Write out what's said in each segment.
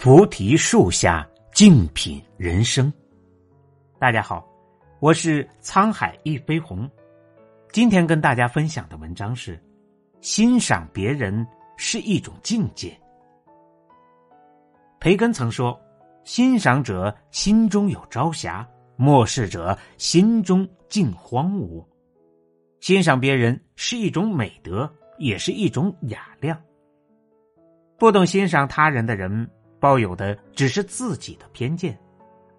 菩提树下静品人生。大家好，我是沧海一飞鸿。今天跟大家分享的文章是：欣赏别人是一种境界。培根曾说：“欣赏者心中有朝霞，漠视者心中尽荒芜。”欣赏别人是一种美德，也是一种雅量。不懂欣赏他人的人。抱有的只是自己的偏见，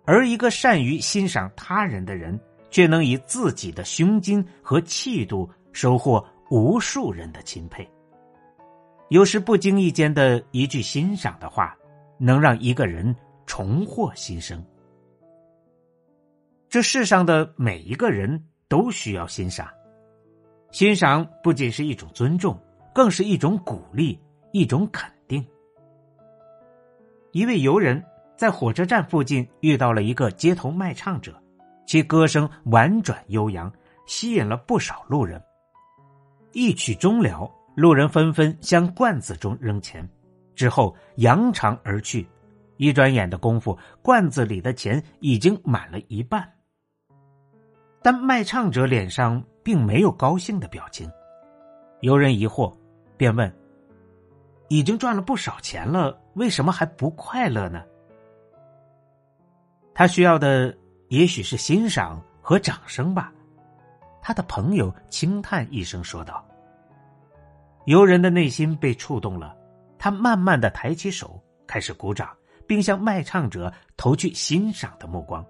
而一个善于欣赏他人的人，却能以自己的胸襟和气度收获无数人的钦佩。有时不经意间的一句欣赏的话，能让一个人重获新生。这世上的每一个人都需要欣赏，欣赏不仅是一种尊重，更是一种鼓励，一种肯。一位游人在火车站附近遇到了一个街头卖唱者，其歌声婉转悠扬，吸引了不少路人。一曲终了，路人纷纷向罐子中扔钱，之后扬长而去。一转眼的功夫，罐子里的钱已经满了一半。但卖唱者脸上并没有高兴的表情。游人疑惑，便问：“已经赚了不少钱了。”为什么还不快乐呢？他需要的也许是欣赏和掌声吧。他的朋友轻叹一声说道：“游人的内心被触动了，他慢慢的抬起手，开始鼓掌，并向卖唱者投去欣赏的目光。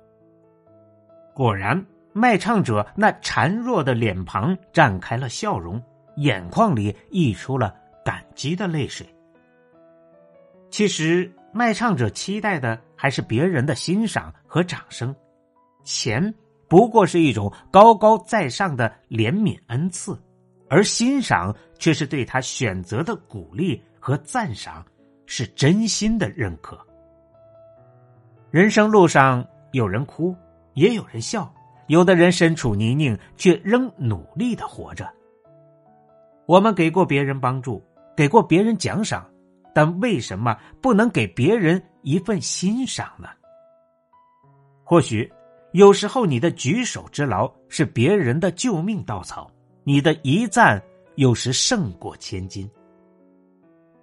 果然，卖唱者那孱弱的脸庞绽开了笑容，眼眶里溢出了感激的泪水。”其实，卖唱者期待的还是别人的欣赏和掌声，钱不过是一种高高在上的怜悯恩赐，而欣赏却是对他选择的鼓励和赞赏，是真心的认可。人生路上，有人哭，也有人笑，有的人身处泥泞，却仍努力的活着。我们给过别人帮助，给过别人奖赏。但为什么不能给别人一份欣赏呢？或许，有时候你的举手之劳是别人的救命稻草，你的一赞有时胜过千金。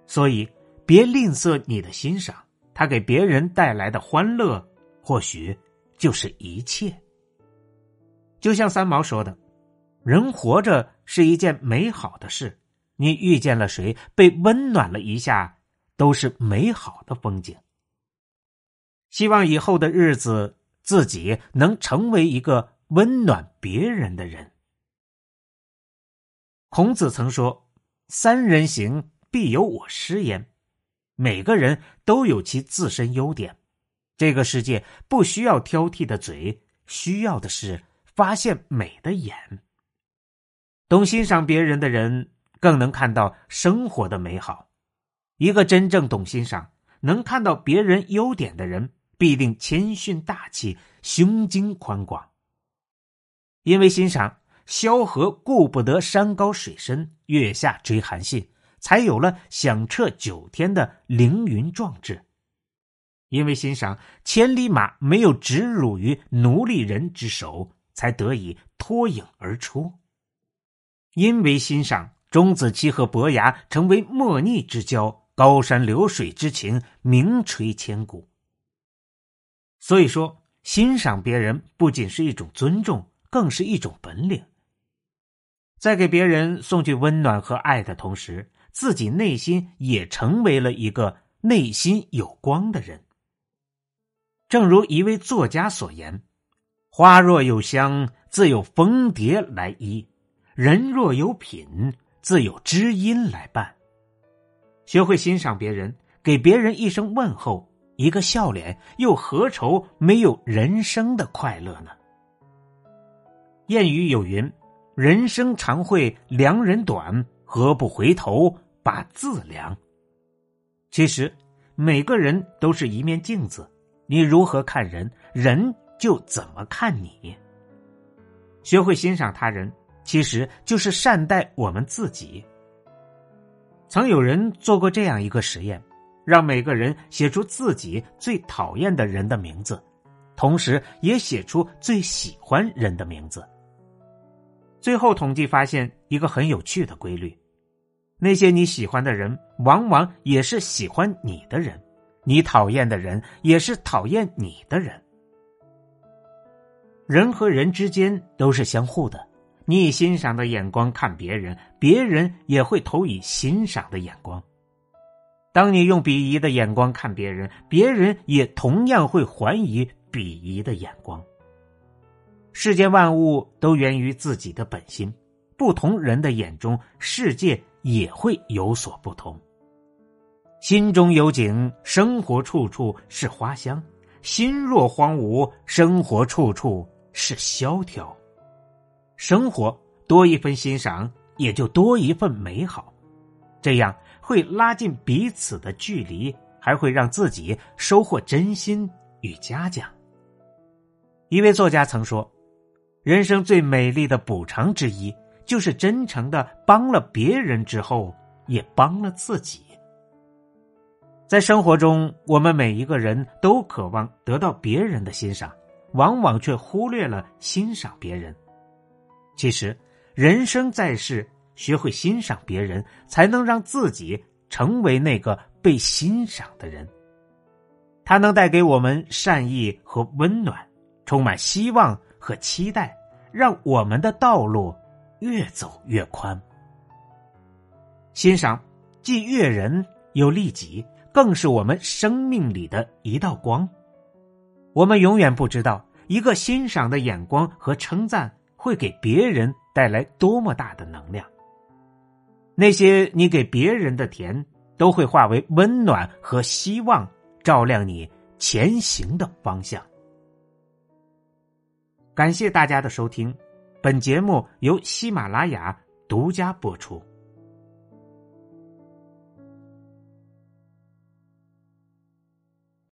所以，别吝啬你的欣赏，他给别人带来的欢乐，或许就是一切。就像三毛说的：“人活着是一件美好的事，你遇见了谁，被温暖了一下。”都是美好的风景。希望以后的日子，自己能成为一个温暖别人的人。孔子曾说：“三人行，必有我师焉。”每个人都有其自身优点，这个世界不需要挑剔的嘴，需要的是发现美的眼。懂欣赏别人的人，更能看到生活的美好。一个真正懂欣赏、能看到别人优点的人，必定谦逊大气、胸襟宽广。因为欣赏，萧何顾不得山高水深，月下追韩信，才有了响彻九天的凌云壮志。因为欣赏，千里马没有直辱于奴隶人之手，才得以脱颖而出。因为欣赏，钟子期和伯牙成为莫逆之交。高山流水之情名垂千古。所以说，欣赏别人不仅是一种尊重，更是一种本领。在给别人送去温暖和爱的同时，自己内心也成为了一个内心有光的人。正如一位作家所言：“花若有香，自有蜂蝶来依；人若有品，自有知音来伴。”学会欣赏别人，给别人一声问候，一个笑脸，又何愁没有人生的快乐呢？谚语有云：“人生常会量人短，何不回头把自量？”其实，每个人都是一面镜子，你如何看人，人就怎么看你。学会欣赏他人，其实就是善待我们自己。曾有人做过这样一个实验：让每个人写出自己最讨厌的人的名字，同时也写出最喜欢人的名字。最后统计发现一个很有趣的规律：那些你喜欢的人，往往也是喜欢你的人；你讨厌的人，也是讨厌你的人。人和人之间都是相互的，你以欣赏的眼光看别人，别人也会投以欣赏的眼光。当你用鄙夷的眼光看别人，别人也同样会还以鄙夷的眼光。世间万物都源于自己的本心，不同人的眼中，世界也会有所不同。心中有景，生活处处是花香；心若荒芜，生活处处是萧条。生活多一份欣赏，也就多一份美好。这样。会拉近彼此的距离，还会让自己收获真心与嘉奖。一位作家曾说：“人生最美丽的补偿之一，就是真诚的帮了别人之后，也帮了自己。”在生活中，我们每一个人都渴望得到别人的欣赏，往往却忽略了欣赏别人。其实，人生在世。学会欣赏别人，才能让自己成为那个被欣赏的人。它能带给我们善意和温暖，充满希望和期待，让我们的道路越走越宽。欣赏既悦人又利己，更是我们生命里的一道光。我们永远不知道，一个欣赏的眼光和称赞会给别人带来多么大的能量。那些你给别人的甜，都会化为温暖和希望，照亮你前行的方向。感谢大家的收听，本节目由喜马拉雅独家播出。